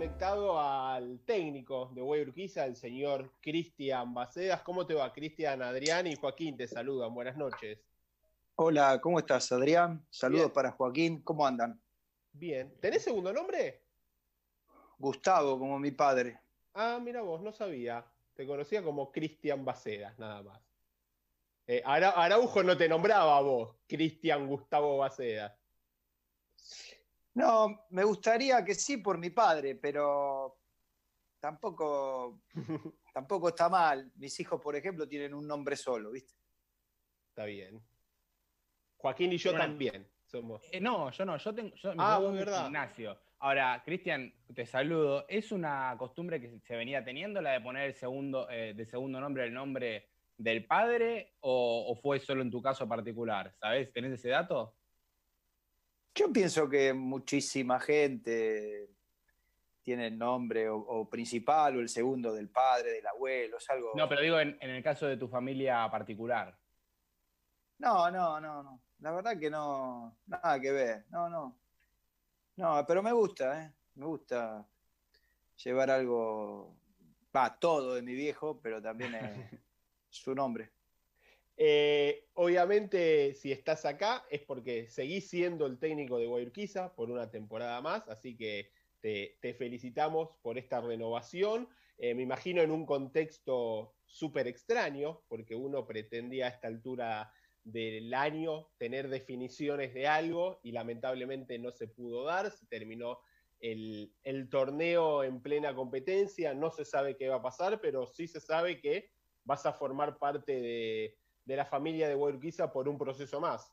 conectado al técnico de Guay Urquiza, el señor Cristian Bacedas. ¿Cómo te va, Cristian, Adrián y Joaquín? Te saludan. Buenas noches. Hola, ¿cómo estás, Adrián? Saludos para Joaquín. ¿Cómo andan? Bien. ¿Tenés segundo nombre? Gustavo, como mi padre. Ah, mira vos, no sabía. Te conocía como Cristian Bacedas, nada más. Eh, Araujo no te nombraba a vos, Cristian Gustavo Bacedas. No, me gustaría que sí por mi padre, pero tampoco, tampoco está mal. Mis hijos, por ejemplo, tienen un nombre solo, ¿viste? Está bien. Joaquín y yo también somos. Eh, no, yo no, yo tengo. Yo, ah, verdad. Ignacio. Ahora, Cristian, te saludo. ¿Es una costumbre que se venía teniendo la de poner el segundo, eh, de segundo nombre el nombre del padre o, o, fue solo en tu caso particular? ¿Sabes? ¿Tenés ese dato? Yo pienso que muchísima gente tiene el nombre o, principal o el segundo del padre, del abuelo, es algo... No, pero digo en, el caso de tu familia particular. No, no, no, no. La verdad que no, nada que ver. No, no. No, pero me gusta, ¿eh? Me gusta llevar algo, va, todo de mi viejo, pero también su nombre. Eh, obviamente, si estás acá es porque seguís siendo el técnico de Guayurquiza por una temporada más, así que te, felicitamos por esta renovación. Eh, me imagino en un contexto súper extraño, porque uno pretendía a esta altura del año tener definiciones de algo y lamentablemente no se pudo dar, se terminó el, el, torneo en plena competencia, no se sabe qué va a pasar, pero sí se sabe que vas a formar parte de, de la familia de Urquiza por un proceso más?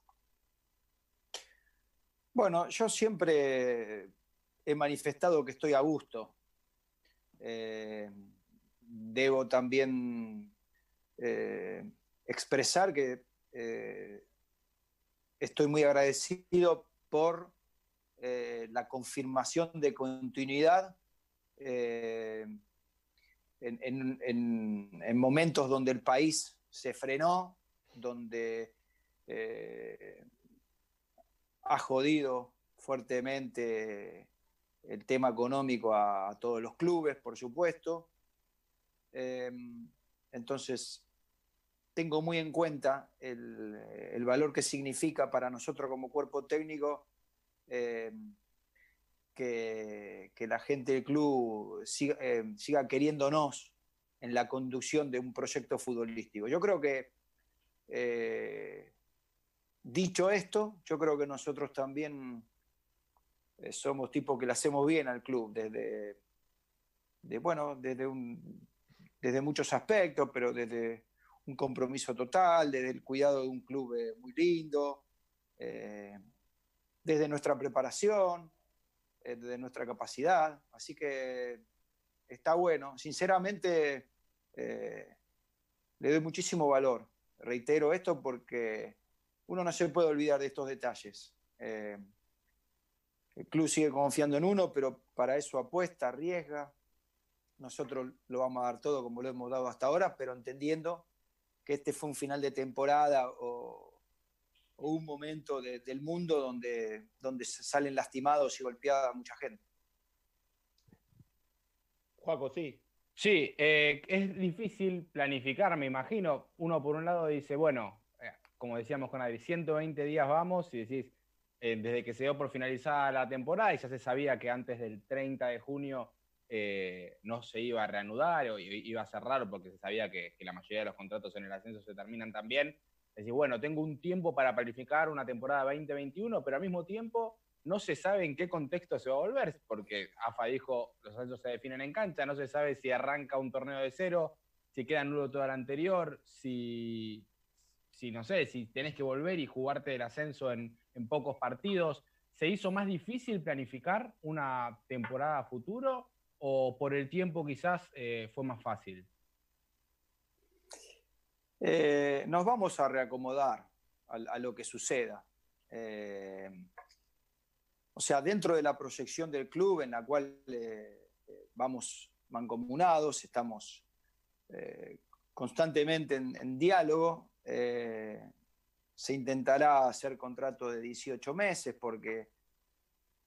Bueno, yo siempre he manifestado que estoy a gusto. Eh, debo también eh, expresar que eh, estoy muy agradecido por la confirmación de continuidad en, momentos donde el país se frenó donde eh, ha jodido fuertemente el tema económico a, todos los clubes, por supuesto. Eh, entonces, tengo muy en cuenta el, valor que significa para nosotros como cuerpo técnico eh, que, la gente del club siga, siga, queriéndonos en la conducción de un proyecto futbolístico. Yo creo que eh, dicho esto, yo creo que nosotros también eh, somos tipos que le hacemos bien al club, desde, bueno, desde, desde muchos aspectos, pero desde un compromiso total, desde el cuidado de un club eh, muy lindo, desde nuestra preparación, desde nuestra capacidad. Así que está bueno. Sinceramente, le doy muchísimo valor reitero esto porque uno no se puede olvidar de estos detalles. Eh, el club sigue confiando en uno, pero para eso apuesta, arriesga. Nosotros lo vamos a dar todo como lo hemos dado hasta ahora, pero entendiendo que este fue un final de temporada o, un momento del mundo donde, donde salen lastimados y golpeada mucha gente. Juaco, sí. Sí, eh, es difícil planificar, me imagino. Uno por un lado dice, bueno, eh, como decíamos con Adri, 120 días vamos y decís, eh, desde que se dio por finalizada la temporada y ya se sabía que antes del 30 de junio no se iba a reanudar o iba a ser raro porque se sabía que, que, la mayoría de los contratos en el ascenso se terminan también. Decís, bueno, tengo un tiempo para planificar una temporada 2021, pero al mismo tiempo no se sabe en qué contexto se va a volver, porque AFA dijo, los ascensos se definen en cancha, no se sabe si arranca un torneo de cero, si queda nulo todo el anterior, si, si, no sé, si tenés que volver y jugarte el ascenso en, pocos partidos. ¿Se hizo más difícil planificar una temporada futuro o por el tiempo quizás eh, fue más fácil? Eh, nos vamos a reacomodar a, lo que suceda. Eh, o sea, dentro de la proyección del club en la cual eh, eh, vamos mancomunados, estamos eh, constantemente en, diálogo, se intentará hacer contrato de 18 meses porque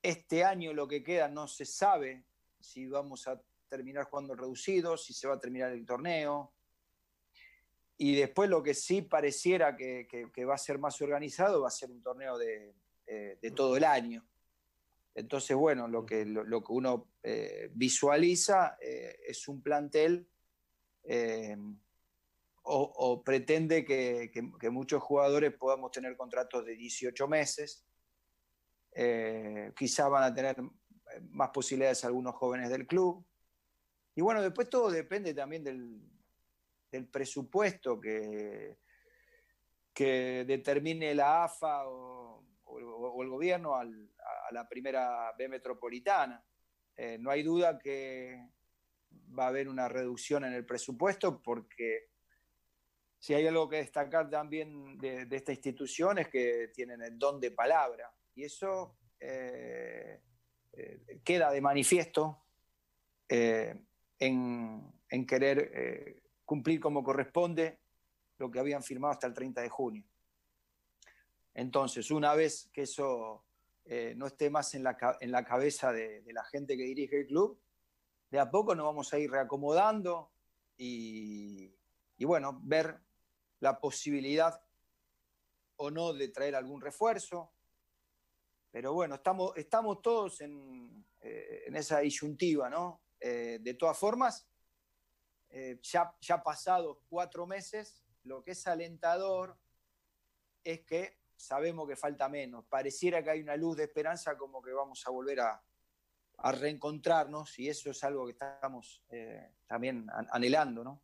este año lo que queda no se sabe si vamos a terminar jugando reducido, si se va a terminar el torneo. Y después lo que sí pareciera que, va a ser más organizado va a ser un torneo de, todo el año. Entonces, bueno, lo que, lo, que uno eh, visualiza eh, es un plantel o, pretende que, muchos jugadores podamos tener contratos de 18 meses. quizás van a tener más posibilidades algunos jóvenes del club. Y bueno, después todo depende también del, presupuesto que, que determine la AFA o, el gobierno la primera B metropolitana. Eh, no hay duda que va a haber una reducción en el presupuesto porque si hay algo que destacar también de, esta institución es que tienen el don de palabra y eso eh, eh, queda de manifiesto en, querer cumplir como corresponde lo que habían firmado hasta el 30 de junio. Entonces, una vez que eso eh, no esté más en la, en la cabeza de, la gente que dirige el club, de a poco nos vamos a ir reacomodando y, bueno, ver la posibilidad o no de traer algún refuerzo. Pero bueno, estamos, estamos todos en, eh, en esa disyuntiva, ¿no? Eh, de todas formas, ya, ya pasados cuatro meses, lo que es alentador es que sabemos que falta menos. Pareciera que hay una luz de esperanza como que vamos a volver a, reencontrarnos y eso es algo que estamos eh, también anhelando, ¿no?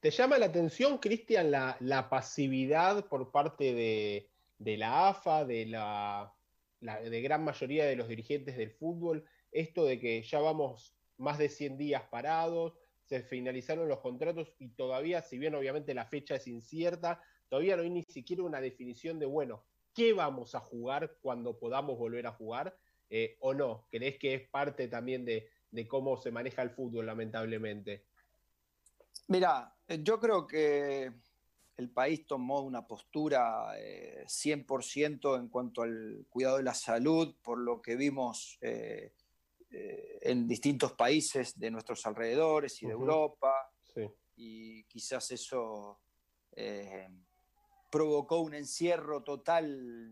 ¿Te llama la atención, Cristian, la, pasividad por parte de, la AFA, de la, de gran mayoría de los dirigentes del fútbol? Esto de que ya vamos más de 100 días parados, se finalizaron los contratos y todavía, si bien obviamente la fecha es incierta, todavía no hay ni siquiera una definición de, bueno, ¿qué vamos a jugar cuando podamos volver a jugar eh, o no? ¿Crees que es parte también de, cómo se maneja el fútbol, lamentablemente? Mira, yo creo que el país tomó una postura 100% eh, en cuanto al cuidado de la salud, por lo que vimos eh, eh, en distintos países de nuestros alrededores y de Europa. Y quizás eso eh, provocó un encierro total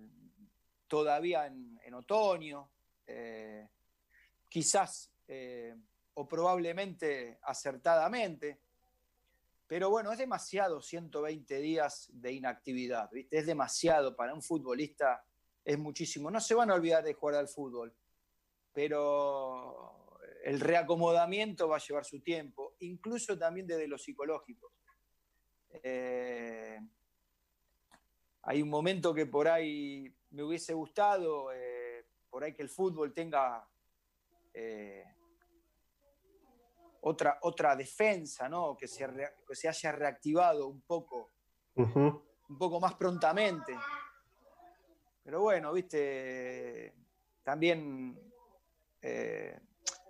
todavía en, otoño. Eh, quizás o probablemente acertadamente. Pero bueno, es demasiado 120 días de inactividad. Es demasiado para un futbolista, es muchísimo. No se van a olvidar de jugar al fútbol pero el reacomodamiento va a llevar su tiempo, incluso también desde lo psicológico. Eh, hay un momento que por ahí me hubiese gustado, eh, por ahí que el fútbol tenga eh, otra, otra defensa, ¿no? que, se que se haya reactivado un poco, un poco más prontamente. Pero bueno, viste, también eh,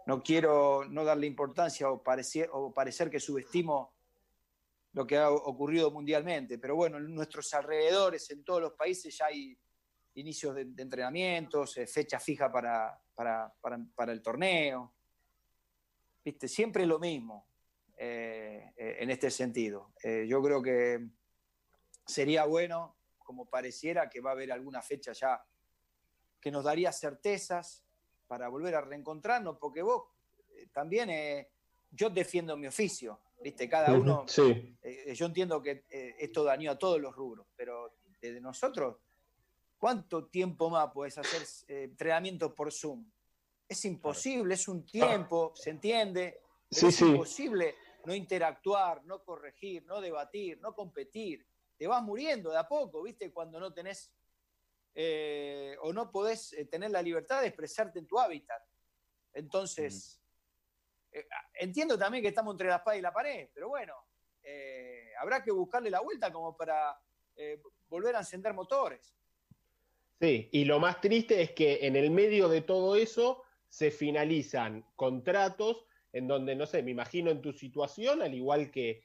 no quiero no darle importancia o parecer, o parecer que subestimo lo que ha ocurrido mundialmente, pero bueno, en nuestros alrededores, en todos los países ya hay inicios de, entrenamientos, eh, fecha fija para, para, el torneo. ¿Viste? Siempre lo mismo eh, en este sentido. yo creo que sería bueno, como pareciera, que va a haber alguna fecha ya que nos daría certezas para volver a reencontrarnos, porque vos eh, también, eh, yo defiendo mi oficio, ¿viste? Cada uno, eh, yo entiendo que esto dañó a todos los rubros, pero de nosotros, ¿cuánto tiempo más puedes hacer entrenamientos por Zoom? Es imposible, es un tiempo, se entiende, es imposible no interactuar, no corregir, no debatir, no competir. Te vas muriendo de a poco, ¿viste? Cuando no tenés eh, o no podés eh, tener la libertad de expresarte en tu hábitat. Entonces, eh, entiendo también que estamos entre la espada y la pared, pero bueno, habrá que buscarle la vuelta como para volver a encender motores. Sí, y lo más triste es que en el medio de todo eso se finalizan contratos en donde, no sé, me imagino en tu situación, al igual que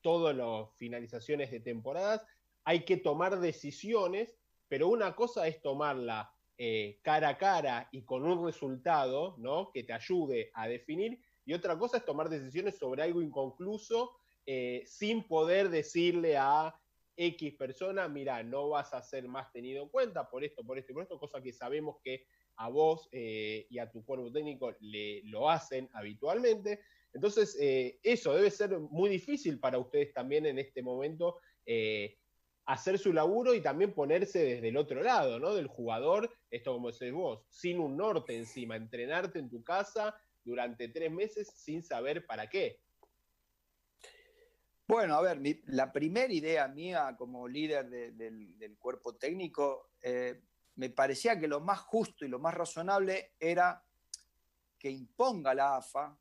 todas las finalizaciones de temporadas, hay que tomar decisiones pero una cosa es tomarla eh, cara a cara y con un resultado, ¿no? Que te ayude a definir. Y otra cosa es tomar decisiones sobre algo inconcluso eh, sin poder decirle a X persona, mira, no vas a ser más tenido en cuenta por esto, por esto y por esto, cosa que sabemos que a vos eh, y a tu cuerpo técnico le, lo hacen habitualmente. Entonces, eso debe ser muy difícil para ustedes también en este momento hacer su laburo y también ponerse desde el otro lado, ¿no? Del jugador, esto como decís vos, sin un norte encima, entrenarte en tu casa durante tres meses sin saber para qué. Bueno, a ver, la primera idea mía como líder del, cuerpo técnico, eh, me parecía que lo más justo y lo más razonable era que imponga la AFA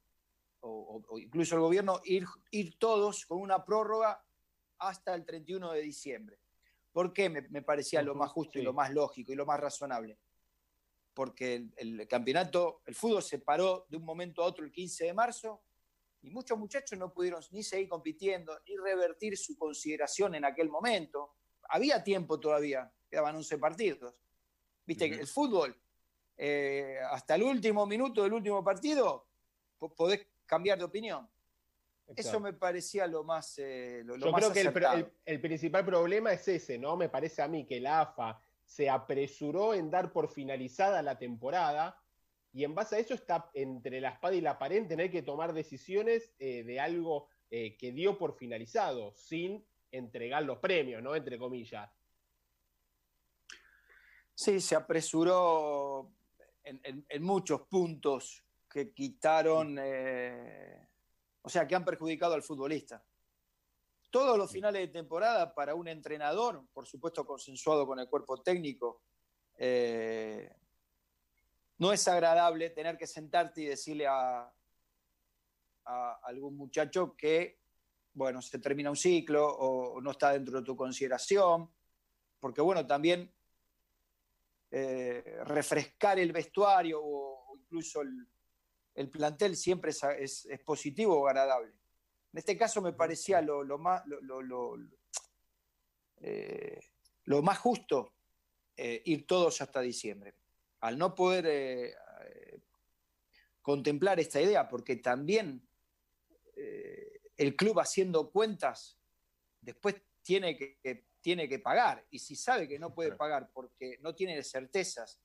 o, incluso el gobierno ir, ir todos con una prórroga hasta el 31 de diciembre. ¿Por qué me, parecía lo más justo y lo más lógico y lo más razonable? Porque el, campeonato, el fútbol se paró de un momento a otro el 15 de marzo y muchos muchachos no pudieron ni seguir compitiendo, ni revertir su consideración en aquel momento. Había tiempo todavía, quedaban 11 partidos. Viste que el fútbol, eh, hasta el último minuto del último partido, podés cambiar de opinión. Eso me parecía lo más. Eh, Yo creo que el, principal problema es ese, ¿no? Me parece a mí que la AFA se apresuró en dar por finalizada la temporada y en base a eso está entre la espada y la pared en tener que tomar decisiones eh, de algo eh, que dio por finalizado, sin entregar los premios, ¿no? Entre comillas. Sí, se apresuró en, muchos puntos que quitaron o sea, que han perjudicado al futbolista. Todos los finales de temporada para un entrenador, por supuesto consensuado con el cuerpo técnico, eh, no es agradable tener que sentarte y decirle a, algún muchacho que, bueno, se termina un ciclo o, no está dentro de tu consideración, porque, bueno, también eh, refrescar el vestuario o incluso el, el plantel siempre es, positivo o agradable. En este caso me parecía lo, más, lo, eh, más justo eh, ir todos hasta diciembre. Al no poder eh, contemplar esta idea, porque también el club haciendo cuentas después tiene que, tiene que pagar, y si sabe que no puede pagar porque no tiene certezas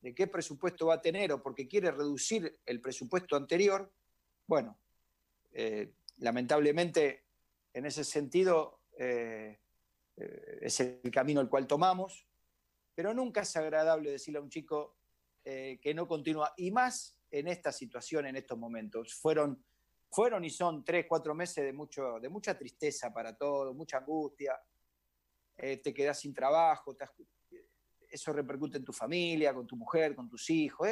de qué presupuesto va a tener o porque quiere reducir el presupuesto anterior, bueno, eh, lamentablemente en ese sentido eh, eh, es el camino el cual tomamos, pero nunca es agradable decirle a un chico que no continúa, y más en esta situación, en estos momentos. Fueron, fueron y son tres, cuatro meses de, mucho, de mucha tristeza para todos, mucha angustia, te quedas sin trabajo, eso repercute en tu familia, con tu mujer, con tus hijos.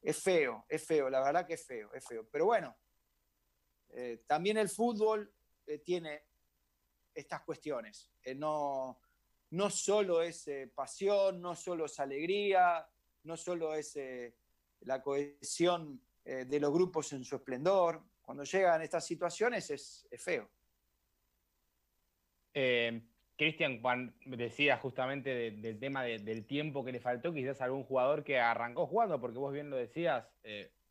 Es, feo, es feo, la verdad que es feo, es feo. Pero bueno, eh, también el fútbol eh, tiene estas cuestiones. Eh, no, no solo es pasión, no solo es alegría, no solo es la cohesión de los grupos en su esplendor. Cuando llegan estas situaciones es, es feo. Cristian decía justamente del tema del tiempo que le faltó, quizás algún jugador que arrancó jugando, porque vos bien lo decías,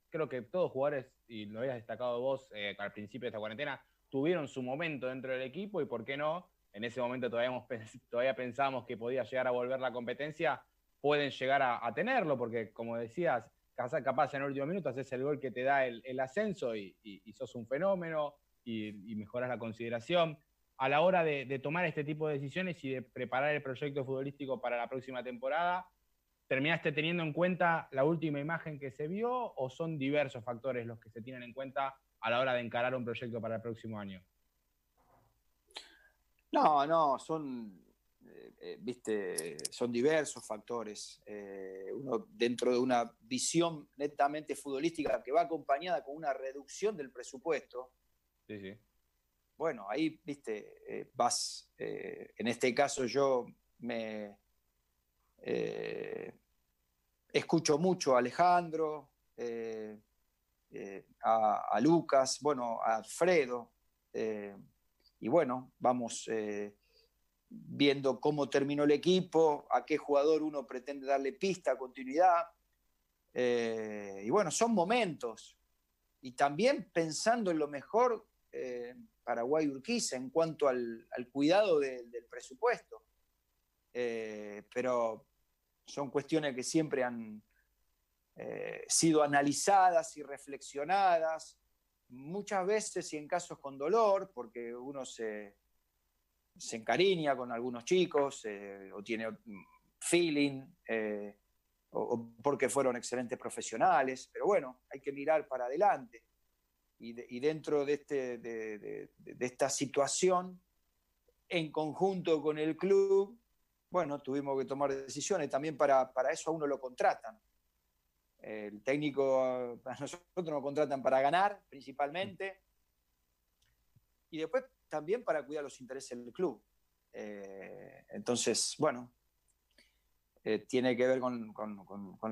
creo que todos jugadores, y lo habías destacado vos eh, al principio de esta cuarentena, tuvieron su momento dentro del equipo y por qué no, en ese momento todavía, pensábamos que podía llegar a volver la competencia, pueden llegar a, tenerlo, porque como decías, capaz en el último minuto haces el gol que te da el, ascenso y, sos un fenómeno y, y mejoras la consideración. A la hora de, tomar este tipo de decisiones y de preparar el proyecto futbolístico para la próxima temporada, ¿terminaste teniendo en cuenta la última imagen que se vio o son diversos factores los que se tienen en cuenta a la hora de encarar un proyecto para el próximo año? No, no, son, eh, eh, viste, son diversos factores. Eh, uno dentro de una visión netamente futbolística que va acompañada con una reducción del presupuesto. Sí, sí bueno, ahí, viste, eh, vas, en este caso yo me eh, escucho mucho a Alejandro, a, Lucas, bueno, a Alfredo, y bueno, vamos viendo cómo terminó el equipo, a qué jugador uno pretende darle pista, continuidad. Eh, y bueno, son momentos. Y también pensando en lo mejor eh, para Guayurquiza en cuanto al, cuidado del presupuesto. Pero son cuestiones que siempre han sido analizadas y reflexionadas muchas veces y en casos con dolor, porque uno se, se encariña con algunos chicos eh, o tiene feeling, eh, o, porque fueron excelentes profesionales, pero bueno, hay que mirar para adelante. Y, dentro de, este, de, esta situación, en conjunto con el club, bueno, tuvimos que tomar decisiones, también para, para eso a uno lo contratan. El técnico, a nosotros nos contratan para ganar principalmente y después también para cuidar los intereses del club. Eh, entonces, bueno, eh, tiene que ver con,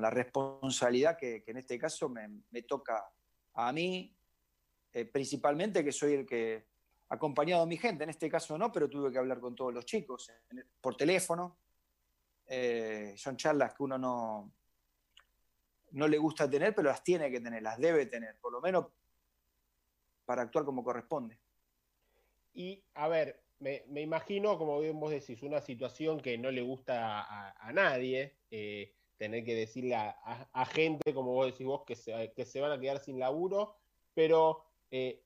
la responsabilidad que, en este caso me, toca a mí, eh, principalmente que soy el que acompañado a mi gente, en este caso no, pero tuve que hablar con todos los chicos por teléfono. son charlas que uno no, no le gusta tener, pero las tiene que tener, las debe tener, por lo menos para actuar como corresponde. Y a ver, me, imagino, como bien vos decís, una situación que no le gusta a, nadie, eh, tener que decirle a, gente, como vos decís vos, que se, que se van a quedar sin laburo, pero eh,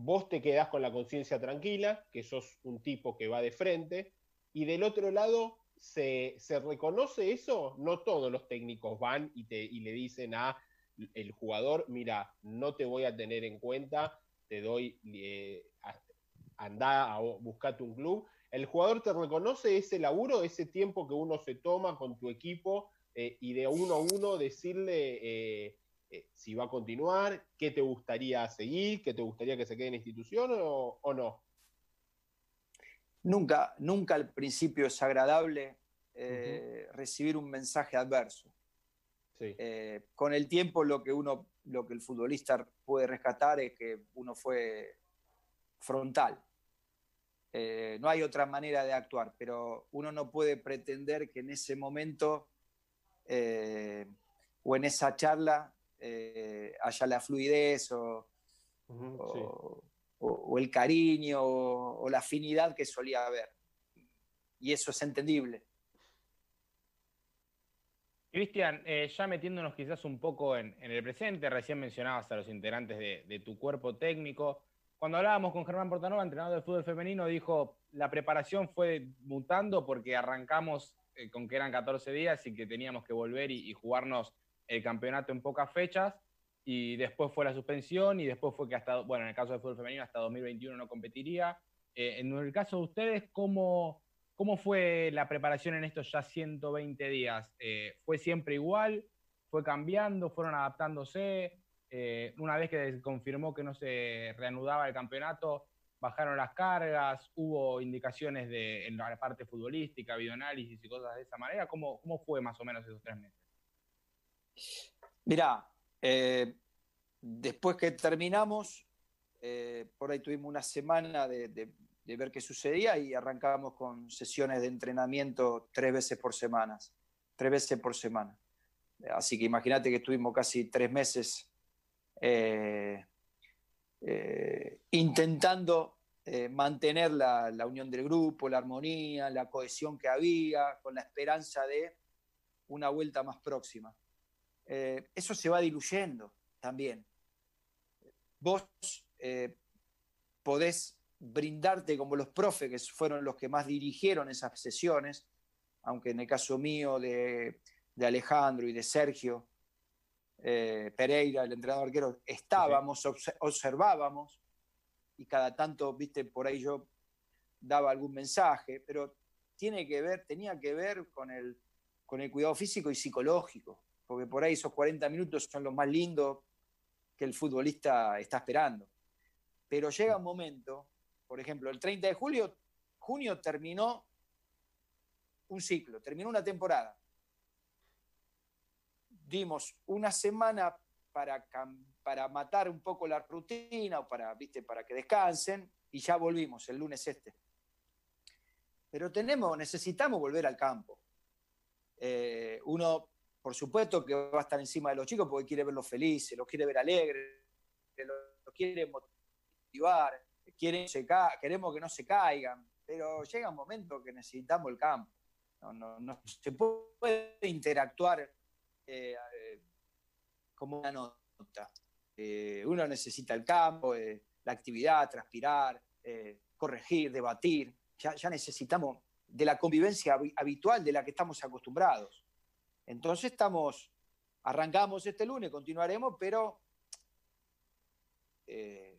vos te quedás con la conciencia tranquila, que sos un tipo que va de frente, y del otro lado se, reconoce eso, no todos los técnicos van y, te, y le dicen a el jugador, mira, no te voy a tener en cuenta, te doy, eh, anda a buscarte un club. El jugador te reconoce ese laburo, ese tiempo que uno se toma con tu equipo eh, y de uno a uno decirle eh, si va a continuar, qué te gustaría seguir, qué te gustaría que se quede en la institución o no. Nunca, nunca al principio es agradable eh, recibir un mensaje adverso. Eh, con el tiempo lo que uno, lo que el futbolista puede rescatar es que uno fue frontal. Eh, no hay otra manera de actuar, pero uno no puede pretender que en ese momento o en esa charla haya la fluidez o, o, el cariño o, la afinidad que solía haber. Y eso es entendible. Cristian, eh, ya metiéndonos quizás un poco en, el presente, recién mencionabas a los integrantes de, tu cuerpo técnico. Cuando hablábamos con Germán Portanova, entrenador de fútbol femenino, dijo, la preparación fue mutando porque arrancamos eh, con que eran 14 días y que teníamos que volver y jugarnos el campeonato en pocas fechas y después fue la suspensión y después fue que hasta, bueno, en el caso del fútbol femenino hasta 2021 no competiría. Eh, en el caso de ustedes, ¿cómo, ¿cómo fue la preparación en estos ya 120 días? Eh, ¿Fue siempre igual? ¿Fue cambiando? ¿Fueron adaptándose? Eh, una vez que se confirmó que no se reanudaba el campeonato, bajaron las cargas, hubo indicaciones de, en la parte futbolística, videoanálisis y cosas de esa manera. ¿Cómo, cómo fue más o menos esos tres meses? Mirá, eh, después que terminamos, eh, por ahí tuvimos una semana de, ver qué sucedía y arrancábamos con sesiones de entrenamiento tres veces por semana. Tres veces por semana. Así que imagínate que estuvimos casi tres meses eh, intentando mantener la, unión del grupo, la armonía, la cohesión que había, con la esperanza de una vuelta más próxima. Eh, eso se va diluyendo también. Vos eh, podés brindarte como los profes, que fueron los que más dirigieron esas sesiones, aunque en el caso mío de, Alejandro y de Sergio eh, Pereira, el entrenador arquero, estábamos, observábamos, y cada tanto, viste, por ahí yo daba algún mensaje, pero tiene que ver, tenía que ver con el, con el cuidado físico y psicológico porque por ahí esos 40 minutos son los más lindos que el futbolista está esperando. Pero llega un momento, por ejemplo, el 30 de julio, junio terminó un ciclo, terminó una temporada. Dimos una semana para, para matar un poco la rutina o para, ¿viste? para que descansen y ya volvimos el lunes este. pero tenemos, necesitamos volver al campo. Eh, uno, por supuesto, que va a estar encima de los chicos porque quiere verlos felices, los quiere ver alegres, los quiere motivar, queremos que no se caigan, pero llega un momento que necesitamos el campo. No, se puede interactuar eh, eh, como una nota. uno necesita el campo, la actividad, transpirar, corregir, debatir. ya necesitamos de la convivencia habitual de la que estamos acostumbrados. Entonces estamos, arrancamos este lunes, continuaremos, pero eh,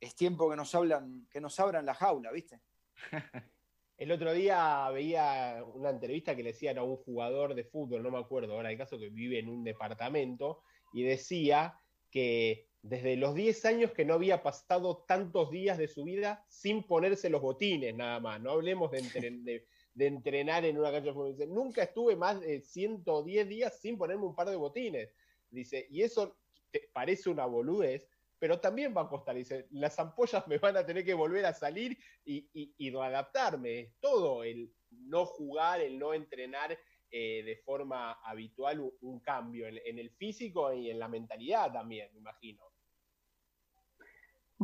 es tiempo que nos hablan, que nos abran la jaula, ¿viste? El otro día veía una entrevista que le decían a un jugador de fútbol, no me acuerdo ahora el caso, que vive en un departamento, y decía que desde los 10 años que no había pasado tantos días de su vida sin ponerse los botines nada más. No hablemos de, entrenar en una cancha de fútbol. nunca estuve más de 110 días sin ponerme un par de botines. Dice, y eso te parece una boludez, pero también va a costar. Dice, las ampollas me van a tener que volver a salir y, y, readaptarme. Es todo el no jugar, el no entrenar eh, de forma habitual un, cambio en, el físico y en la mentalidad también, me imagino.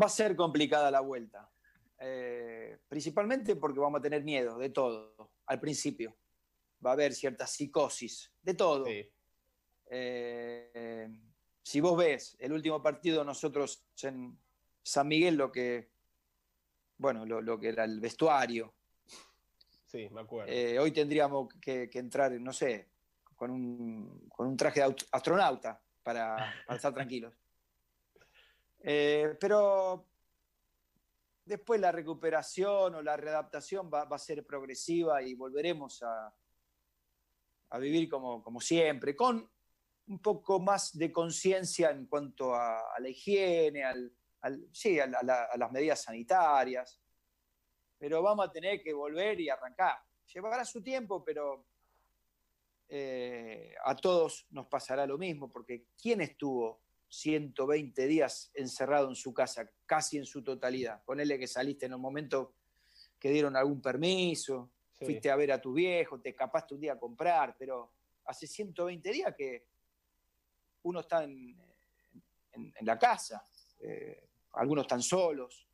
Va a ser complicada la vuelta, eh, principalmente porque vamos a tener miedo de todo al principio. Va a haber cierta psicosis, de todo. Eh, si vos ves el último partido nosotros en San Miguel, lo que, bueno, lo que era el vestuario, Sí, me acuerdo. Eh, hoy tendríamos que, entrar, no sé, con un, traje de astronauta para, estar tranquilos. Eh, pero después la recuperación o la readaptación va, a ser progresiva y volveremos a, vivir como, siempre, con un poco más de conciencia en cuanto a, la higiene, al, sí, a, las medidas sanitarias pero vamos a tener que volver y arrancar. Llevará su tiempo, pero eh, a todos nos pasará lo mismo, porque ¿quién estuvo 120 días encerrado en su casa, casi en su totalidad? Ponele que saliste en un momento que dieron algún permiso, fuiste a ver a tu viejo, te escapaste un día a comprar, pero hace 120 días que uno está en, la casa, eh, algunos están solos,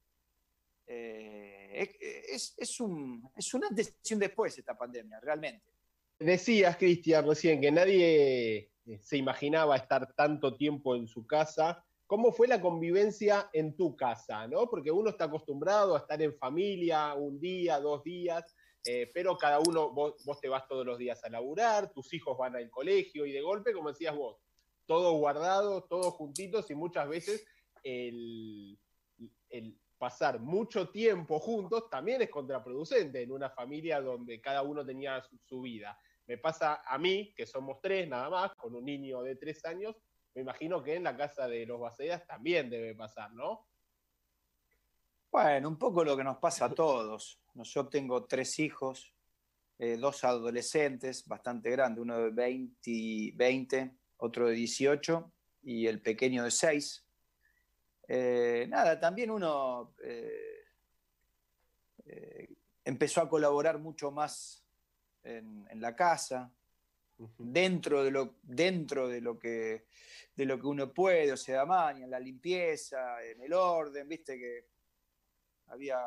eh, es, es, un, es una antes después esta pandemia, realmente. Decías, Cristian, recién que nadie se imaginaba estar tanto tiempo en su casa. ¿Cómo fue la convivencia en tu casa? ¿no? Porque uno está acostumbrado a estar en familia un día, dos días, eh, pero cada uno, vos, vos, te vas todos los días a laburar, tus hijos van al colegio y de golpe, como decías vos, todo guardado, todos juntitos y muchas veces el pasar mucho tiempo juntos también es contraproducente en una familia donde cada uno tenía su, vida. Me pasa a mí, que somos tres nada más, con un niño de tres años, me imagino que en la casa de los Bacedas también debe pasar, ¿no? Bueno, un poco lo que nos pasa a todos. Yo tengo tres hijos, eh, dos adolescentes bastante grandes, uno de 20, 20, otro de 18 y el pequeño de 6. Eh, nada, también uno eh, empezó a colaborar mucho más en, la casa, dentro, de lo, dentro de, lo que, de lo que uno puede, o sea, maña, en la limpieza, en el orden, viste que había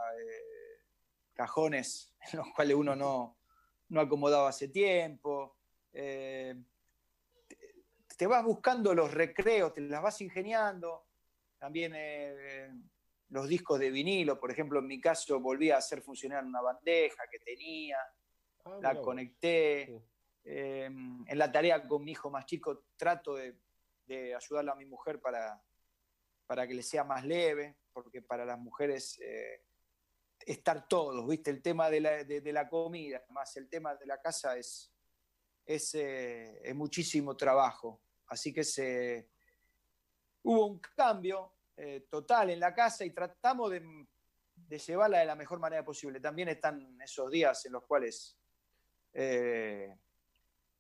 cajones en los cuales uno no, no acomodaba hace tiempo. te vas buscando los recreos, te las vas ingeniando también eh, los discos de vinilo, por ejemplo, en mi caso volví a hacer funcionar una bandeja que tenía, ah, la conecté. Eh, en la tarea con mi hijo más chico trato de, de ayudarle a mi mujer para, para que le sea más leve, porque para las mujeres eh, estar todos, ¿viste? El tema de la, de, la, comida, más el tema de la casa es, es, es muchísimo trabajo. Así que se, hubo un cambio eh, total en la casa y tratamos de, llevarla de la mejor manera posible. También están esos días en los cuales eh,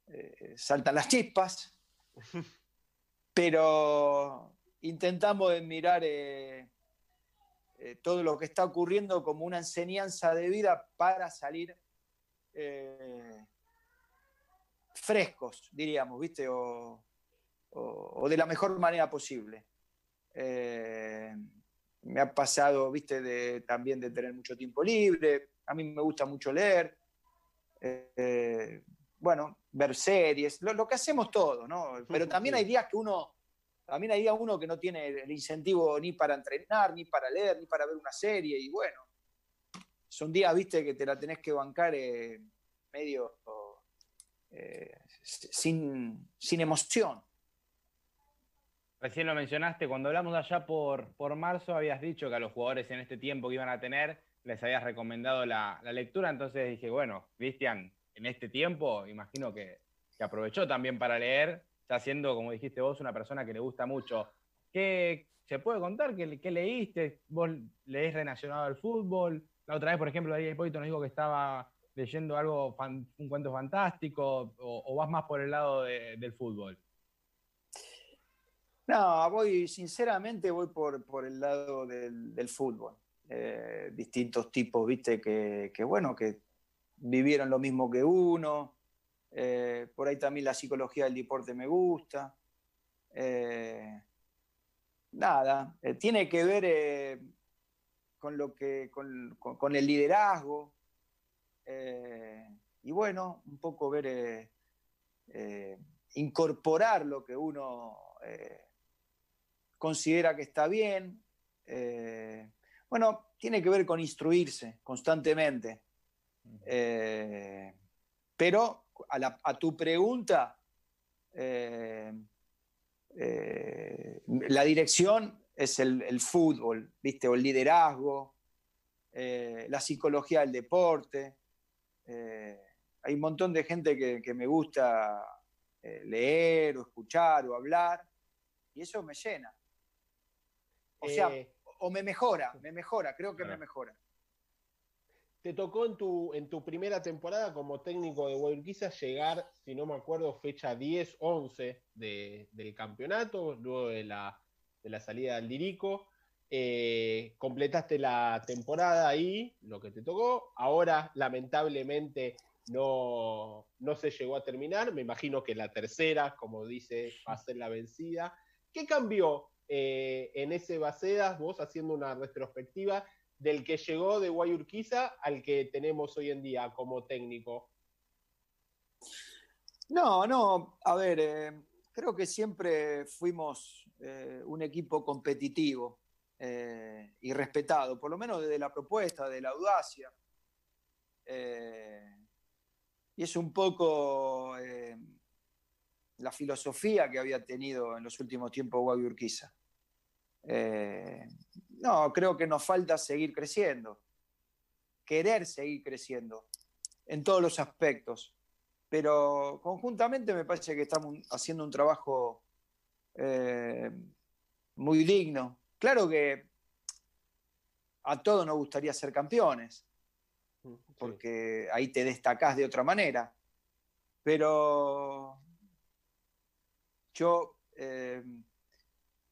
eh, saltan las chispas, pero intentamos de mirar eh, todo lo que está ocurriendo como una enseñanza de vida para salir frescos, diríamos, ¿viste? O, de la mejor manera posible. Me ha pasado, ¿viste? De, también de tener mucho tiempo libre. A mí me gusta mucho leer. Bueno, ver series, lo, lo, que hacemos todos, ¿no? Pero también hay días que uno también hay uno que no tiene el incentivo ni para entrenar, ni para leer, ni para ver una serie, y bueno, son días, viste, que te la tenés que bancar eh, medio eh, sin, sin, emoción. Recién lo mencionaste, cuando hablamos allá por, por marzo habías dicho que a los jugadores en este tiempo que iban a tener les habías recomendado la, lectura, entonces dije, bueno, Cristian, en este tiempo imagino que, que aprovechó también para leer ya siendo, como dijiste vos, una persona que le gusta mucho. ¿Qué se puede contar? ¿Qué, leíste? ¿Vos leés relacionado al fútbol? La otra vez, por ejemplo, David Hipólito nos dijo que estaba leyendo algo, un cuento fantástico, o, vas más por el lado del fútbol? No, voy, sinceramente voy por, por el lado del, fútbol. Eh, distintos tipos, viste, que, bueno, que vivieron lo mismo que uno, eh, por ahí también la psicología del deporte me gusta. Eh, nada, tiene que ver con, lo que, con, el liderazgo. y bueno, un poco ver, incorporar lo que uno considera que está bien. Bueno, tiene que ver con instruirse constantemente. pero a, tu pregunta, eh, eh, la dirección es el, fútbol, ¿viste? O el liderazgo, eh, la psicología del deporte. hay un montón de gente que, me gusta leer o escuchar o hablar y eso me llena. O sea, o me mejora, me mejora, creo que me mejora te tocó en tu, en tu primera temporada como técnico de Guayurquiza llegar, si no me acuerdo, fecha 10, 11 del campeonato, luego de la, salida al Lirico. Eh, completaste la temporada ahí, lo que te tocó. Ahora, lamentablemente, no, no se llegó a terminar. Me imagino que la tercera, como dice, va a ser la vencida. ¿Qué cambió eh, en ese Bacedas, vos haciendo una retrospectiva? del que llegó de Guayurquiza al que tenemos hoy en día como técnico? No, no, a ver, eh, creo que siempre fuimos eh, un equipo competitivo y respetado, por lo menos desde la propuesta, de la audacia. y es un poco la filosofía que había tenido en los últimos tiempos Guayurquiza. No, creo que nos falta seguir creciendo, querer seguir creciendo en todos los aspectos. Pero conjuntamente me parece que estamos haciendo un trabajo eh, muy digno. Claro que a todos nos gustaría ser campeones, porque ahí te destacás de otra manera. Pero yo eh,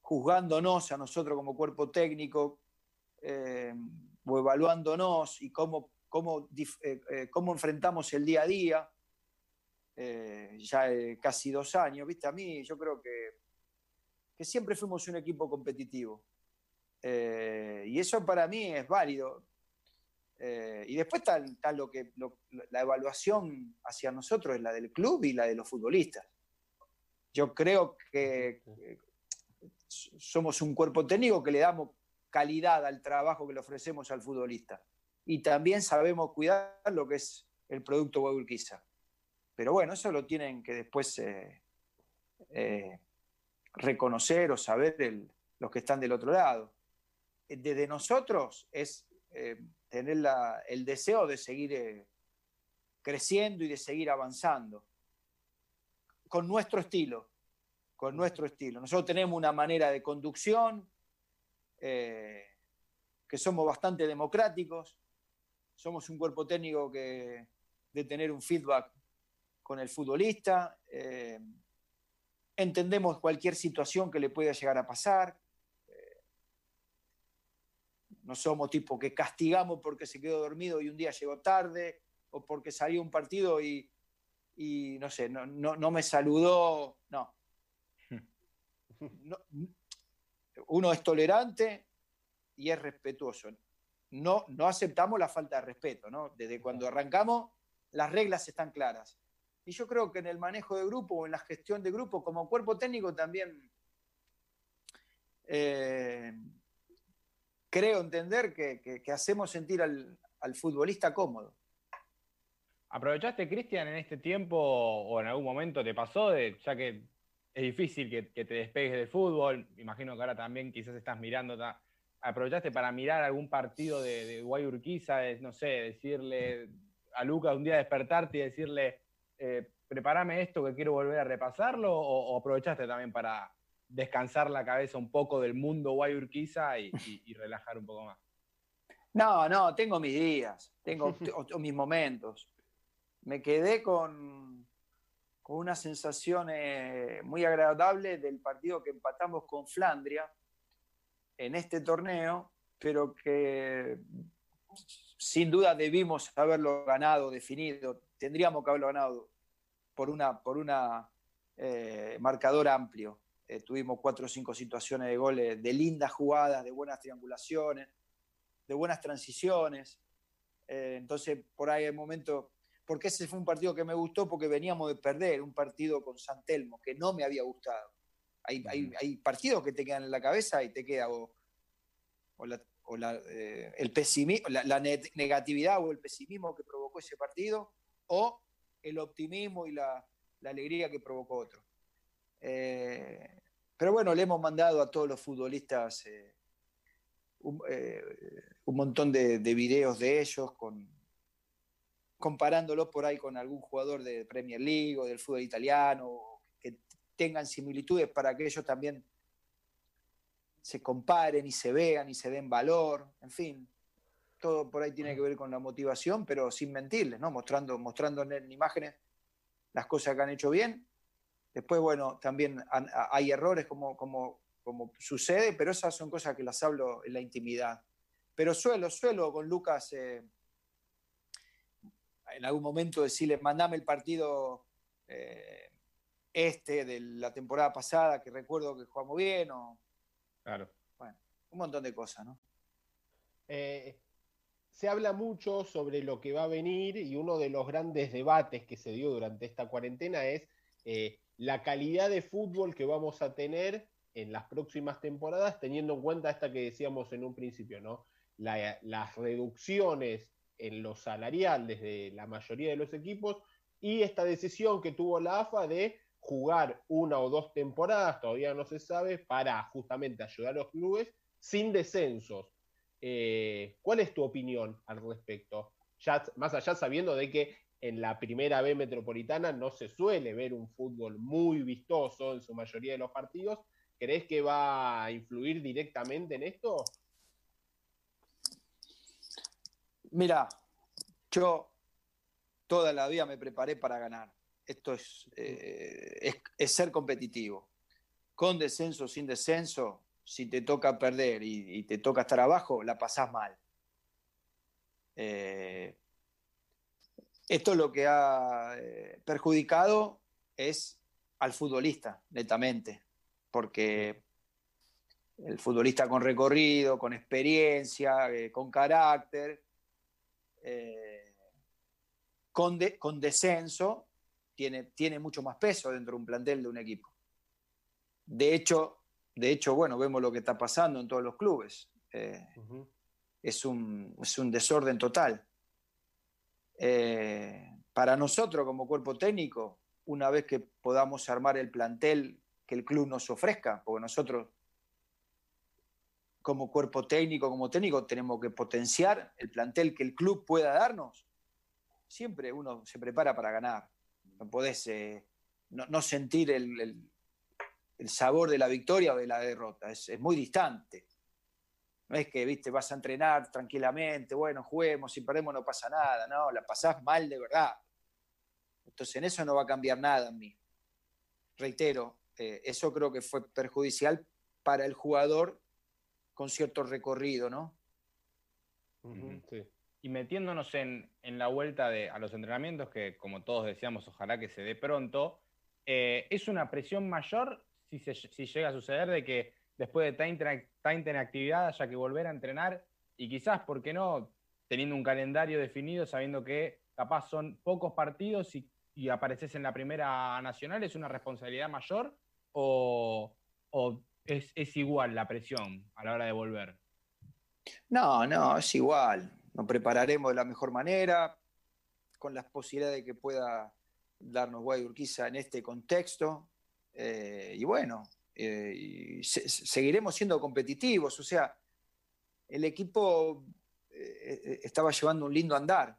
juzgándonos a nosotros como cuerpo técnico eh, o evaluándonos y cómo, cómo, eh, eh, cómo, enfrentamos el día a día, ya casi dos años, ¿viste? A mí yo creo que, que siempre fuimos un equipo competitivo. y eso para mí es válido. y después está, lo que, la evaluación hacia nosotros es la del club y la de los futbolistas. Yo creo que somos un cuerpo técnico que le damos calidad al trabajo que le ofrecemos al futbolista. Y también sabemos cuidar lo que es el producto Guadalquivir. Pero bueno, eso lo tienen que después eh, eh, reconocer o saber los que están del otro lado. Desde nosotros es eh, tener el deseo de seguir creciendo y de seguir avanzando con nuestro estilo, con nuestro estilo. Nosotros tenemos una manera de conducción eh, que somos bastante democráticos, somos un cuerpo técnico que de tener un feedback con el futbolista, eh, entendemos cualquier situación que le pueda llegar a pasar. Eh, no somos tipo que castigamos porque se quedó dormido y un día llegó tarde, o porque salió un partido y, no sé, no, no, me saludó. No. Uno es tolerante y es respetuoso. No, no aceptamos la falta de respeto, ¿no? Desde cuando arrancamos, las reglas están claras. Y yo creo que en el manejo de grupo o en la gestión de grupo, como cuerpo técnico, también eh, creo entender que, hacemos sentir al, futbolista cómodo. ¿Aprovechaste, Cristian, en este tiempo o en algún momento te pasó, de, ya que es difícil que, te despegues del fútbol, imagino que ahora también quizás estás mirando, aprovechaste para mirar algún partido de, de no sé, decirle a Lucas un día despertarte y decirle, eh, prepárame esto que quiero volver a repasarlo, o aprovechaste también para, descansar la cabeza un poco del mundo Guayurquiza y, y, relajar un poco más? No, no, tengo mis días, tengo mis momentos. Me quedé con, con una sensación muy agradable del partido que empatamos con Flandria en este torneo, pero que sin duda debimos haberlo ganado, definido. Tendríamos que haberlo ganado por una, por una eh, marcador amplio. Eh, tuvimos cuatro o cinco situaciones de goles, de lindas jugadas, de buenas triangulaciones, de buenas transiciones. Eh, entonces, por ahí el momento, porque ese fue un partido que me gustó porque veníamos de perder un partido con San Telmo que no me había gustado. Hay, hay, partidos que te quedan en la cabeza y te queda o, la, eh, el pesimismo, la, negatividad o el pesimismo que provocó ese partido o el optimismo y la, la alegría que provocó otro. Eh, pero bueno, le hemos mandado a todos los futbolistas eh, un, montón de, videos de ellos, con, comparándolos por ahí con algún jugador de Premier League o del fútbol italiano, que tengan similitudes para que ellos también se comparen y se vean y se den valor, en fin, todo por ahí tiene que ver con la motivación, pero sin mentirles, ¿no? Mostrando, mostrando en imágenes las cosas que han hecho bien Después, bueno, también hay errores como, como, como sucede, pero esas son cosas que las hablo en la intimidad. Pero suelo, suelo con Lucas eh, en algún momento decirle, mandame el partido eh, este de la temporada pasada, que recuerdo que jugamos bien, o... Claro. Bueno, un montón de cosas, ¿no? Eh, se habla mucho sobre lo que va a venir y uno de los grandes debates que se dio durante esta cuarentena es la calidad de fútbol que vamos a tener en las próximas temporadas, teniendo en cuenta esta que decíamos en un principio, ¿no? las reducciones en lo salarial desde la mayoría de los equipos y esta decisión que tuvo la AFA de jugar una o dos temporadas, todavía no se sabe, para justamente ayudar a los clubes sin descensos. Eh, ¿Cuál es tu opinión al respecto? Más allá sabiendo de que en la primera B metropolitana no se suele ver un fútbol muy vistoso en su mayoría de los partidos. ¿Crees que va a influir directamente en esto? Mira, yo toda la vida me preparé para ganar. Esto es, eh, es, ser competitivo. Con descenso, sin descenso, si te toca perder y, te toca estar abajo, la pasás mal. Eh, esto lo que ha eh, perjudicado es al futbolista, netamente, porque el futbolista con recorrido, con experiencia, con carácter, eh, con, con, descenso, tiene, tiene mucho más peso dentro de un plantel de un equipo. De hecho, de hecho, bueno, vemos lo que está pasando en todos los clubes. es, un, es un desorden total. Eh, para nosotros como cuerpo técnico, una vez que podamos armar el plantel que el club nos ofrezca, porque nosotros como cuerpo técnico, como técnico, tenemos que potenciar el plantel que el club pueda darnos. Siempre uno se prepara para ganar. No podés eh, no, sentir el, sabor de la victoria o de la derrota. Es, muy distante. No es que, viste, vas a entrenar tranquilamente, bueno, juguemos, si perdemos no pasa nada, no, la pasás mal de verdad. Entonces en eso no va a cambiar nada en mí. Reitero, eh, eso creo que fue perjudicial para el jugador con cierto recorrido, ¿no? Y metiéndonos en, la vuelta de, a los entrenamientos, que como todos decíamos, ojalá que se dé pronto, eh, ¿es una presión mayor si, si llega a suceder de que después de tanta inactividad haya que volver a entrenar y quizás, ¿por qué no? Teniendo un calendario definido, sabiendo que capaz son pocos partidos y, apareces en la primera nacional, ¿es una responsabilidad mayor o, es, igual la presión a la hora de volver? No, no, es igual. Nos prepararemos de la mejor manera, con las posibilidades de que pueda darnos Guay Urquiza en este contexto. Eh, y bueno, eh, seguiremos siendo competitivos. O sea, el equipo eh, estaba llevando un lindo andar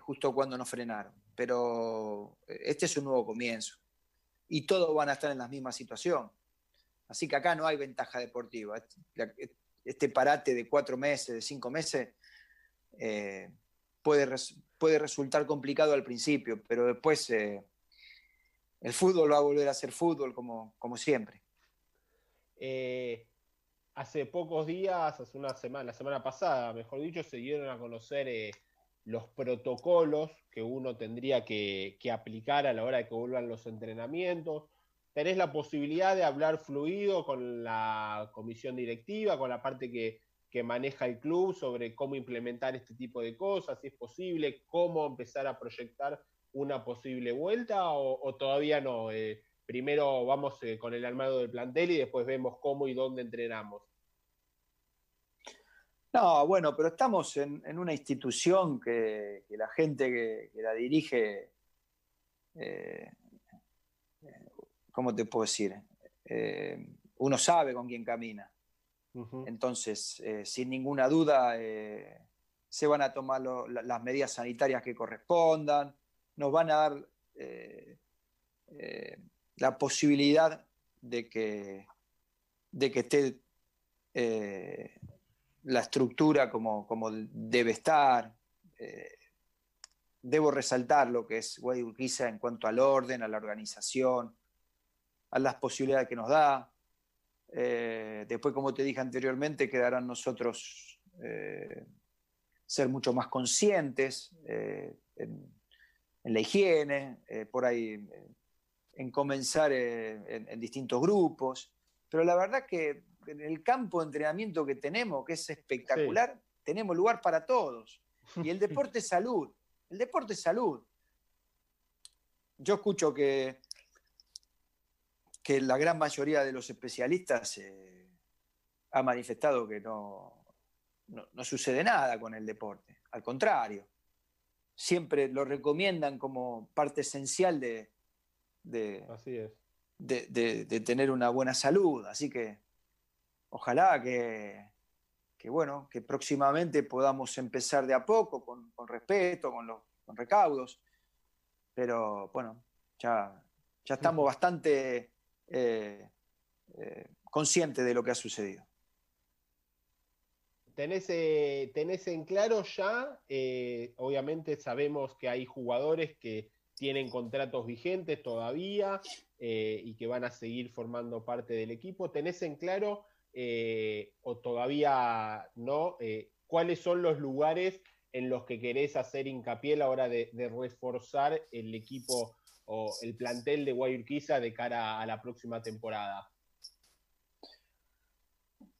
justo cuando nos frenaron. Pero este es un nuevo comienzo. Y todos van a estar en la misma situación. Así que acá no hay ventaja deportiva. Este, parate de cuatro meses, de cinco meses, puede, puede resultar complicado al principio, pero después el fútbol va a volver a ser fútbol como, como siempre. Eh, hace pocos días, hace una semana, la semana pasada, mejor dicho, se dieron a conocer eh, los protocolos que uno tendría que, aplicar a la hora de que vuelvan los entrenamientos. Tenés la posibilidad de hablar fluido con la comisión directiva, con la parte que, que maneja el club sobre cómo implementar este tipo de cosas, si es posible, cómo empezar a proyectar una posible vuelta o, todavía no? Eh, primero vamos eh, con el armado del plantel y después vemos cómo y dónde entrenamos. No, bueno, pero estamos en, una institución que, la gente que, la dirige, eh, ¿cómo te puedo decir? uno sabe con quién camina. Entonces, sin ninguna duda, se van a tomar las medidas sanitarias que correspondan, nos van a dar eh, eh, la posibilidad de que, de que esté eh, la estructura como, como debe estar. debo resaltar lo que es Guayurquiza en cuanto al orden, a la organización, a las posibilidades que nos da. después, como te dije anteriormente, quedarán nosotros ser mucho más conscientes en, en la higiene, eh, por ahí eh, en comenzar eh, en, distintos grupos. Pero la verdad que en el campo de entrenamiento que tenemos, que es espectacular, tenemos lugar para todos. Y el deporte es salud. El deporte es salud. Yo escucho que, que la gran mayoría de los especialistas ha manifestado que no, no sucede nada con el deporte. Al contrario siempre lo recomiendan como parte esencial de, de, de, tener una buena salud. Así que ojalá que, bueno, que próximamente podamos empezar de a poco, con, respeto, con los recaudos. Pero bueno, ya, ya estamos bastante eh, eh, conscientes de lo que ha sucedido. Eh, tenés, en claro ya, obviamente sabemos que hay jugadores que tienen contratos vigentes todavía y que van a seguir formando parte del equipo. ¿Tenés en claro o todavía no cuáles son los lugares en los que querés hacer hincapié a la hora de, reforzar el equipo o el plantel de Guayurquiza de cara a la próxima temporada?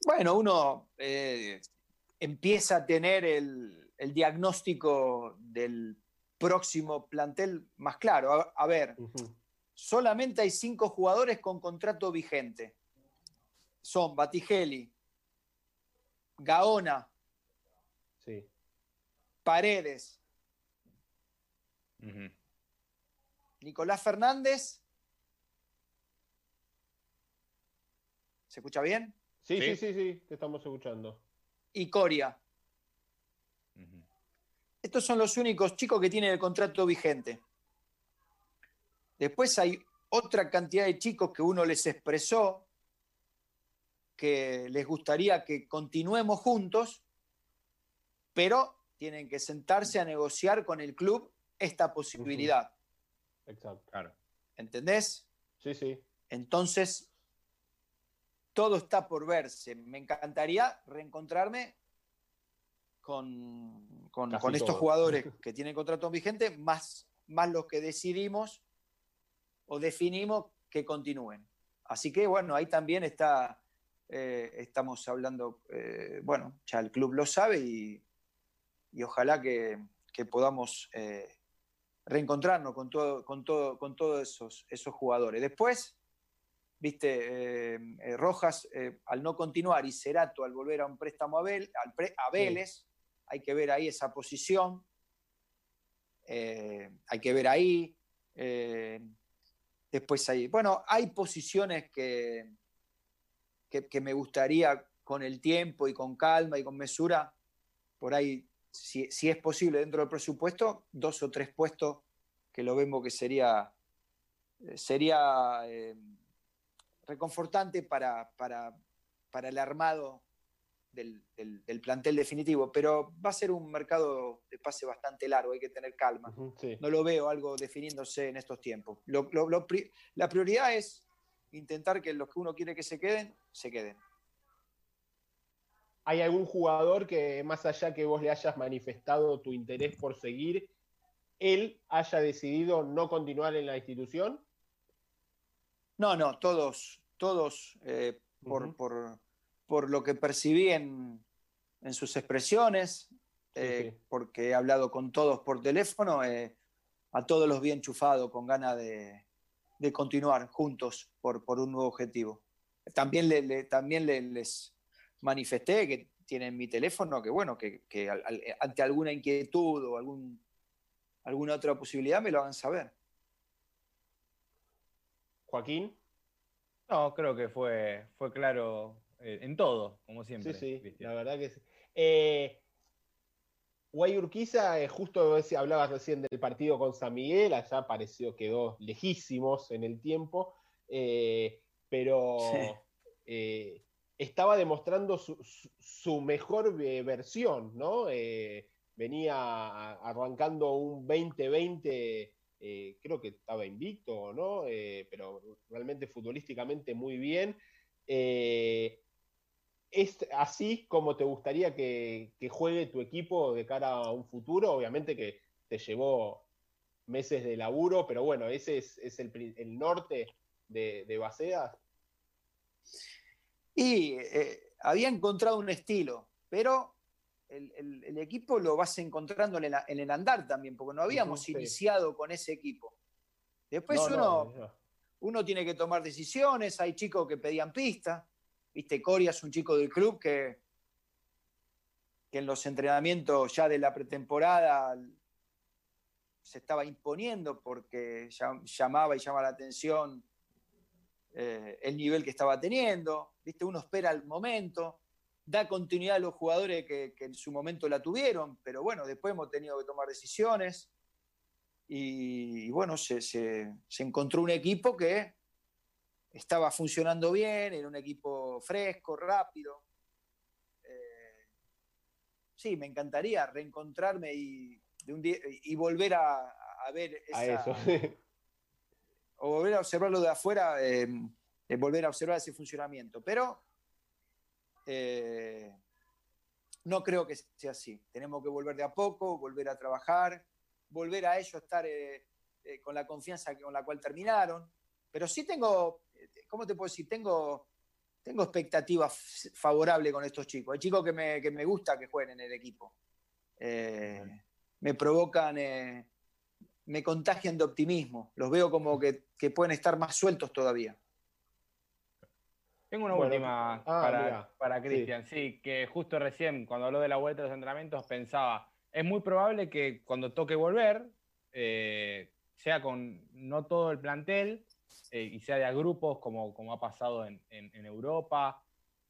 Bueno, uno empieza a tener el, diagnóstico del próximo plantel más claro. A, ver, solamente hay cinco jugadores con contrato vigente. Son Batigeli, Gaona, Paredes, Nicolás Fernández. ¿Se escucha bien? Sí, sí, sí, sí, te estamos escuchando y Coria. Estos son los únicos chicos que tienen el contrato vigente. Después hay otra cantidad de chicos que uno les expresó que les gustaría que continuemos juntos, pero tienen que sentarse a negociar con el club esta posibilidad. Exacto, claro. ¿Entendés? Sí, sí. Entonces, todo está por verse. Me encantaría reencontrarme con, con, estos jugadores que tienen contrato vigente, más, más los que decidimos o definimos que continúen. Así que bueno, ahí también está, eh, estamos hablando, eh, bueno, ya el club lo sabe y, y ojalá que, que podamos eh, reencontrarnos con, todo, con, todo, con todos esos, esos jugadores. Después, viste, Rojas al no continuar y Cerato al volver a un préstamo a, a Vélez, hay que ver ahí esa posición, hay que ver ahí. Después hay, bueno, hay posiciones que, que, me gustaría con el tiempo y con calma y con mesura, por ahí, si, es posible dentro del presupuesto, dos o tres puestos que lo vemos que sería, eh, sería eh, reconfortante para, para, para el armado del, plantel definitivo, pero va a ser un mercado de pase bastante largo, hay que tener calma. No lo veo algo definiéndose en estos tiempos. la prioridad es intentar que los que uno quiere que se queden, se queden. ¿Hay algún jugador que, más allá que vos le hayas manifestado tu interés por seguir, él haya decidido no continuar en la institución? No, no, todos, todos eh, por, por lo que percibí en, sus expresiones, eh, porque he hablado con todos por teléfono, eh, a todos los vi enchufados con ganas de, continuar juntos por, por, un nuevo objetivo. También, le, también les manifesté que tienen mi teléfono, que bueno, que, ante alguna inquietud o algún, alguna otra posibilidad me lo hagan saber. Joaquín. No, creo que fue, fue claro eh, en todo, como siempre. Sí, sí, la verdad que sí. Eh, Guayurquiza, eh, justo hablabas recién del partido con San Miguel, allá apareció, quedó lejísimos en el tiempo, eh, pero estaba demostrando su, mejor versión, ¿no? venía arrancando un 2020, creo que estaba invicto, ¿no? pero realmente futbolísticamente muy bien. ¿Es así como te gustaría que, juegue tu equipo de cara a un futuro? Obviamente que te llevó meses de laburo, pero bueno, ese es, el, norte de, de. Y eh, había encontrado un estilo, pero el, equipo lo vas encontrando en el, andar también, porque no habíamos iniciado con ese equipo. Después uno, uno tiene que tomar decisiones, hay chicos que pedían pista, Viste, Coria es un chico del club que, que en los entrenamientos ya de la pretemporada se estaba imponiendo porque llamaba y llama la atención eh, el nivel que estaba teniendo. ¿Viste? Uno espera el momento, da continuidad a los jugadores que, en su momento la tuvieron, pero bueno, después hemos tenido que tomar decisiones y, bueno, se, se, encontró un equipo que estaba funcionando bien, era un equipo fresco, rápido. Eh, sí, me encantaría reencontrarme y, y volver a, ver esa, o volver a observarlo de afuera, eh, volver a observar ese funcionamiento. Pero eh, no creo que sea así. Tenemos que volver de a poco, volver a trabajar, volver a ellos estar con la confianza con la cual terminaron. Pero sí tengo ¿cómo te puedo decir? Tengo, tengo expectativas favorables con estos chicos. Hay chicos que me, que me gusta que jueguen en el equipo. Eh, me provocan, eh, me contagian de optimismo. Los veo como que, pueden estar más sueltos todavía. Tengo una última ah, para, Cristian. Sí. que justo recién, cuando habló de la vuelta de los entrenamientos, pensaba, es muy probable que cuando toque volver, eh, sea con no todo el plantel, eh, y sea de grupos como, como ha pasado en, Europa.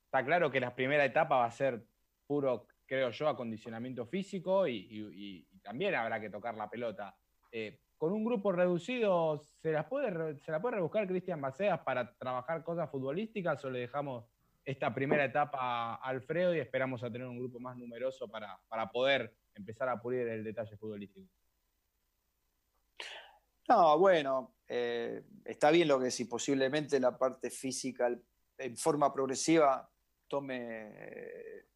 Está claro que la primera etapa va a ser puro, creo yo, acondicionamiento físico y, también habrá que tocar la pelota. Eh, con un grupo reducido, ¿se, las puede, ¿se la puede rebuscar Cristian Baceas para trabajar cosas futbolísticas o le dejamos esta primera etapa a Alfredo y esperamos a tener un grupo más numeroso para, para poder empezar a pulir el detalle futbolístico? No, bueno, eh, está bien lo que si posiblemente la parte física en forma progresiva tome,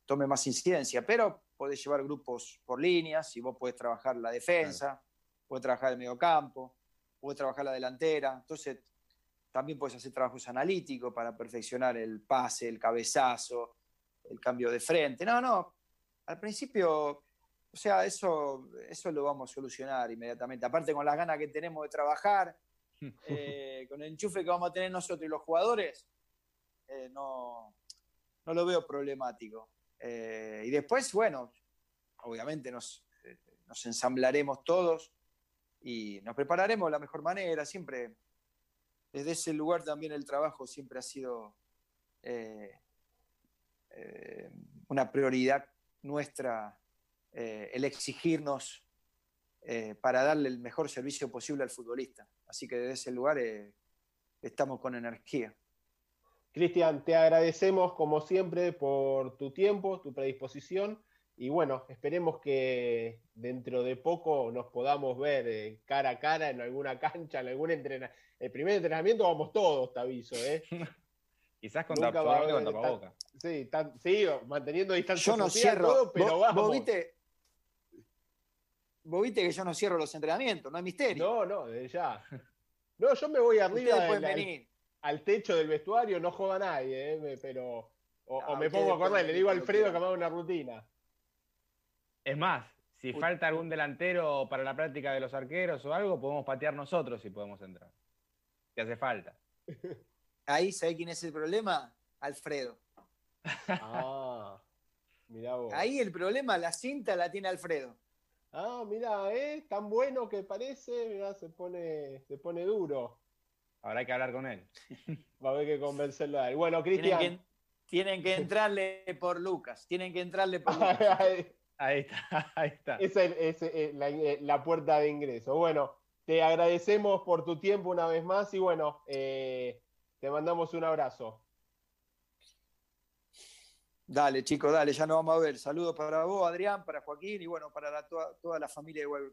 tome más incidencia, pero podés llevar grupos por líneas y vos podés trabajar la defensa, podés trabajar el medio campo, podés trabajar la delantera, entonces también puedes hacer trabajos analíticos para perfeccionar el pase, el cabezazo, el cambio de frente. No, no, al principio, o sea, eso, eso lo vamos a solucionar inmediatamente. Aparte con las ganas que tenemos de trabajar, eh, con el enchufe que vamos a tener nosotros y los jugadores, eh, no, no lo veo problemático. Eh, y después, bueno, obviamente nos, nos ensamblaremos todos y nos prepararemos de la mejor manera. Siempre, desde ese lugar también el trabajo siempre ha sido una prioridad nuestra eh, el exigirnos eh, para darle el mejor servicio posible al futbolista. Así que desde ese lugar eh, estamos con energía. Cristian, te agradecemos como siempre por tu tiempo, tu predisposición y bueno, esperemos que dentro de poco nos podamos ver cara a cara en alguna cancha, en algún entrenamiento. El primer entrenamiento vamos todos, te aviso, ¿eh? Quizás con tapabocas. Sí, sí, manteniendo distancia. Yo no cierro, pero vos, vamos. Vos viste, que yo no cierro los entrenamientos, no hay misterio. No, no, desde ya. No, yo me voy arriba al, techo del vestuario, no joda nadie, eh, pero. O, me pongo a correr, le digo a Alfredo que me haga una rutina. Es más, si falta algún delantero para la práctica de los arqueros o algo, podemos patear nosotros si podemos entrar. Si hace falta. Ahí, ¿sabés quién es el problema? Alfredo. Ah, mirá vos. Ahí el problema, la cinta la tiene Alfredo. Ah, mira, ¿eh? Tan bueno que parece, mirá, se pone, se pone duro. Habrá que hablar con él. Va a haber que convencerlo a él. Bueno, Cristian. Tienen, que, entrarle por Lucas. Tienen que entrarle por Lucas. Ahí está, ahí está. Esa es, eh, la, eh, la, puerta de ingreso. Bueno, te agradecemos por tu tiempo una vez más y bueno, eh, te mandamos un abrazo. Dale, chicos, dale, ya nos vamos a ver. Saludos para vos, Adrián, para Joaquín y bueno, para toda, la familia de Weber